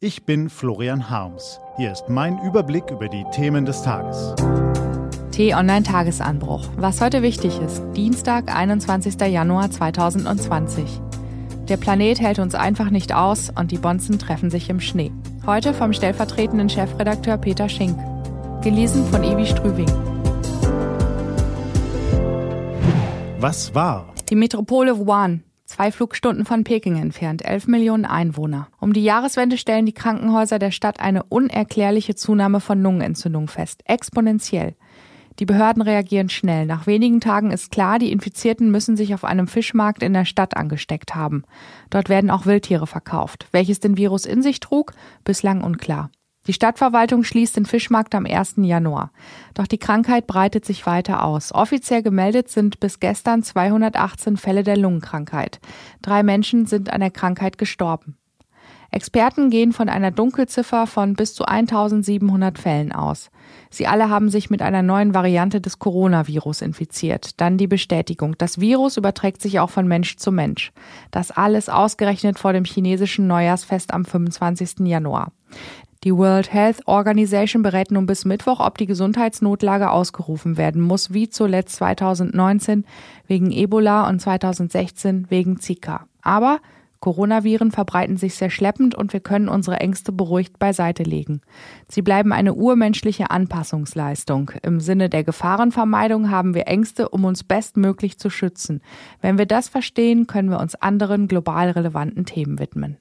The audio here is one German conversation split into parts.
Ich bin Florian Harms. Hier ist mein Überblick über die Themen des Tages. T-Online Tagesanbruch. Was heute wichtig ist. Dienstag, 21. Januar 2020. Der Planet hält uns einfach nicht aus und die Bonzen treffen sich im Schnee. Heute vom stellvertretenden Chefredakteur Peter Schink. Gelesen von Ivi Strüving. Was war? Die Metropole Wuhan, zwei Flugstunden von Peking entfernt, 11 Millionen Einwohner. Um die Jahreswende stellen die Krankenhäuser der Stadt eine unerklärliche Zunahme von Lungenentzündung fest, exponentiell. Die Behörden reagieren schnell. Nach wenigen Tagen ist klar, die Infizierten müssen sich auf einem Fischmarkt in der Stadt angesteckt haben. Dort werden auch Wildtiere verkauft. Welches den Virus in sich trug, bislang unklar. Die Stadtverwaltung schließt den Fischmarkt am 1. Januar. Doch die Krankheit breitet sich weiter aus. Offiziell gemeldet sind bis gestern 218 Fälle der Lungenkrankheit. Drei Menschen sind an der Krankheit gestorben. Experten gehen von einer Dunkelziffer von bis zu 1700 Fällen aus. Sie alle haben sich mit einer neuen Variante des Coronavirus infiziert. Dann die Bestätigung. Das Virus überträgt sich auch von Mensch zu Mensch. Das alles ausgerechnet vor dem chinesischen Neujahrsfest am 25. Januar. Die World Health Organization berät nun bis Mittwoch, ob die Gesundheitsnotlage ausgerufen werden muss, wie zuletzt 2019 wegen Ebola und 2016 wegen Zika. Aber Coronaviren verbreiten sich sehr schleppend und wir können unsere Ängste beruhigt beiseite legen. Sie bleiben eine urmenschliche Anpassungsleistung. Im Sinne der Gefahrenvermeidung haben wir Ängste, um uns bestmöglich zu schützen. Wenn wir das verstehen, können wir uns anderen global relevanten Themen widmen.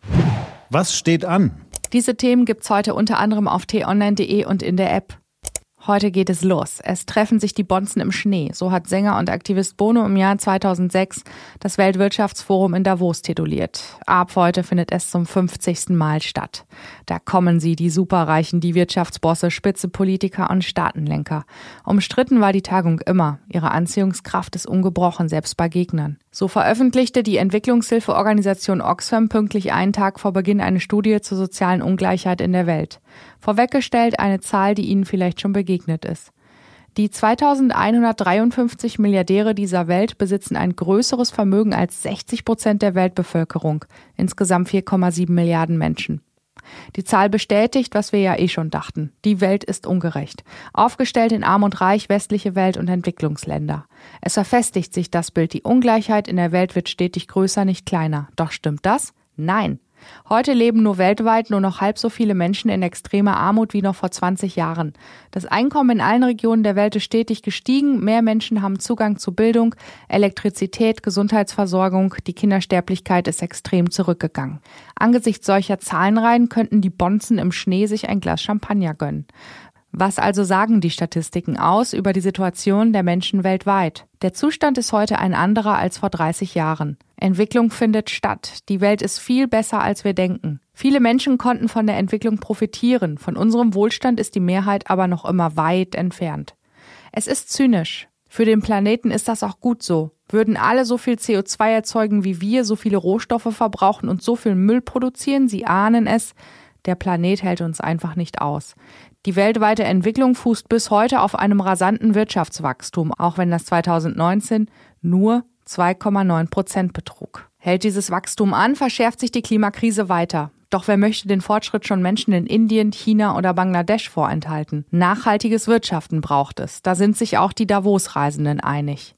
Was steht an? Diese Themen gibt's heute unter anderem auf t-online.de und in der App. Heute geht es los. Es treffen sich die Bonzen im Schnee. So hat Sänger und Aktivist Bono im Jahr 2006 das Weltwirtschaftsforum in Davos tituliert. Ab heute findet es zum 50. Mal statt. Da kommen sie, die Superreichen, die Wirtschaftsbosse, Spitzepolitiker und Staatenlenker. Umstritten war die Tagung immer. Ihre Anziehungskraft ist ungebrochen, selbst bei Gegnern. So veröffentlichte die Entwicklungshilfeorganisation Oxfam pünktlich einen Tag vor Beginn eine Studie zur sozialen Ungleichheit in der Welt. Vorweggestellt eine Zahl, die Ihnen vielleicht schon begegnet ist. Die 2153 Milliardäre dieser Welt besitzen ein größeres Vermögen als 60 Prozent der Weltbevölkerung, insgesamt 4,7 Milliarden Menschen. Die Zahl bestätigt, was wir ja eh schon dachten. Die Welt ist ungerecht. Aufgestellt in Arm und Reich, westliche Welt und Entwicklungsländer. Es verfestigt sich das Bild, die Ungleichheit in der Welt wird stetig größer, nicht kleiner. Doch stimmt das? Nein. Heute leben nur weltweit nur noch halb so viele Menschen in extremer Armut wie noch vor 20 Jahren. Das Einkommen in allen Regionen der Welt ist stetig gestiegen, mehr Menschen haben Zugang zu Bildung, Elektrizität, Gesundheitsversorgung, die Kindersterblichkeit ist extrem zurückgegangen. Angesichts solcher Zahlenreihen könnten die Bonzen im Schnee sich ein Glas Champagner gönnen. Was also sagen die Statistiken aus über die Situation der Menschen weltweit? Der Zustand ist heute ein anderer als vor 30 Jahren. Entwicklung findet statt. Die Welt ist viel besser, als wir denken. Viele Menschen konnten von der Entwicklung profitieren. Von unserem Wohlstand ist die Mehrheit aber noch immer weit entfernt. Es ist zynisch. Für den Planeten ist das auch gut so. Würden alle so viel CO2 erzeugen wie wir, so viele Rohstoffe verbrauchen und so viel Müll produzieren, sie ahnen es, der Planet hält uns einfach nicht aus. Die weltweite Entwicklung fußt bis heute auf einem rasanten Wirtschaftswachstum, auch wenn das 2019 nur 2,9 Prozent betrug. Hält dieses Wachstum an, verschärft sich die Klimakrise weiter. Doch wer möchte den Fortschritt schon Menschen in Indien, China oder Bangladesch vorenthalten? Nachhaltiges Wirtschaften braucht es. Da sind sich auch die Davos-Reisenden einig.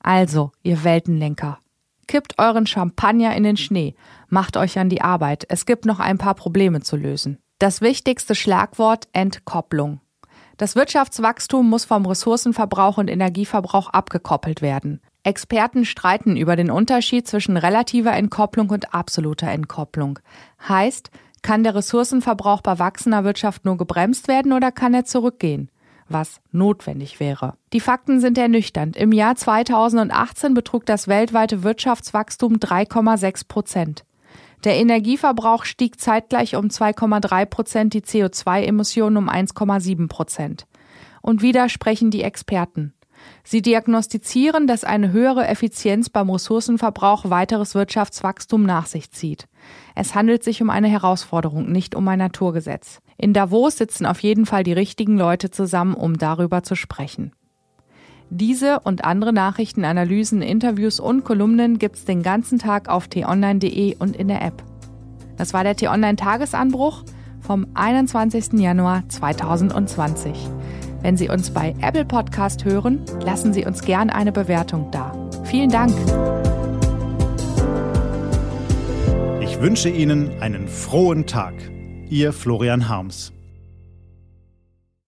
Also, ihr Weltenlenker, kippt euren Champagner in den Schnee, macht euch an die Arbeit. Es gibt noch ein paar Probleme zu lösen. Das wichtigste Schlagwort Entkopplung. Das Wirtschaftswachstum muss vom Ressourcenverbrauch und Energieverbrauch abgekoppelt werden. Experten streiten über den Unterschied zwischen relativer Entkopplung und absoluter Entkopplung. Heißt, kann der Ressourcenverbrauch bei wachsender Wirtschaft nur gebremst werden oder kann er zurückgehen? Was notwendig wäre. Die Fakten sind ernüchternd. Im Jahr 2018 betrug das weltweite Wirtschaftswachstum 3,6 Prozent. Der Energieverbrauch stieg zeitgleich um 2,3 Prozent, die CO2-Emissionen um 1,7 Prozent. Und wieder sprechen die Experten. Sie diagnostizieren, dass eine höhere Effizienz beim Ressourcenverbrauch weiteres Wirtschaftswachstum nach sich zieht. Es handelt sich um eine Herausforderung, nicht um ein Naturgesetz. In Davos sitzen auf jeden Fall die richtigen Leute zusammen, um darüber zu sprechen. Diese und andere Nachrichten, Analysen, Interviews und Kolumnen gibt's den ganzen Tag auf t-online.de und in der App. Das war der T-Online Tagesanbruch vom 21. Januar 2020. Wenn Sie uns bei Apple Podcast hören, lassen Sie uns gern eine Bewertung da. Vielen Dank. Ich wünsche Ihnen einen frohen Tag. Ihr Florian Harms.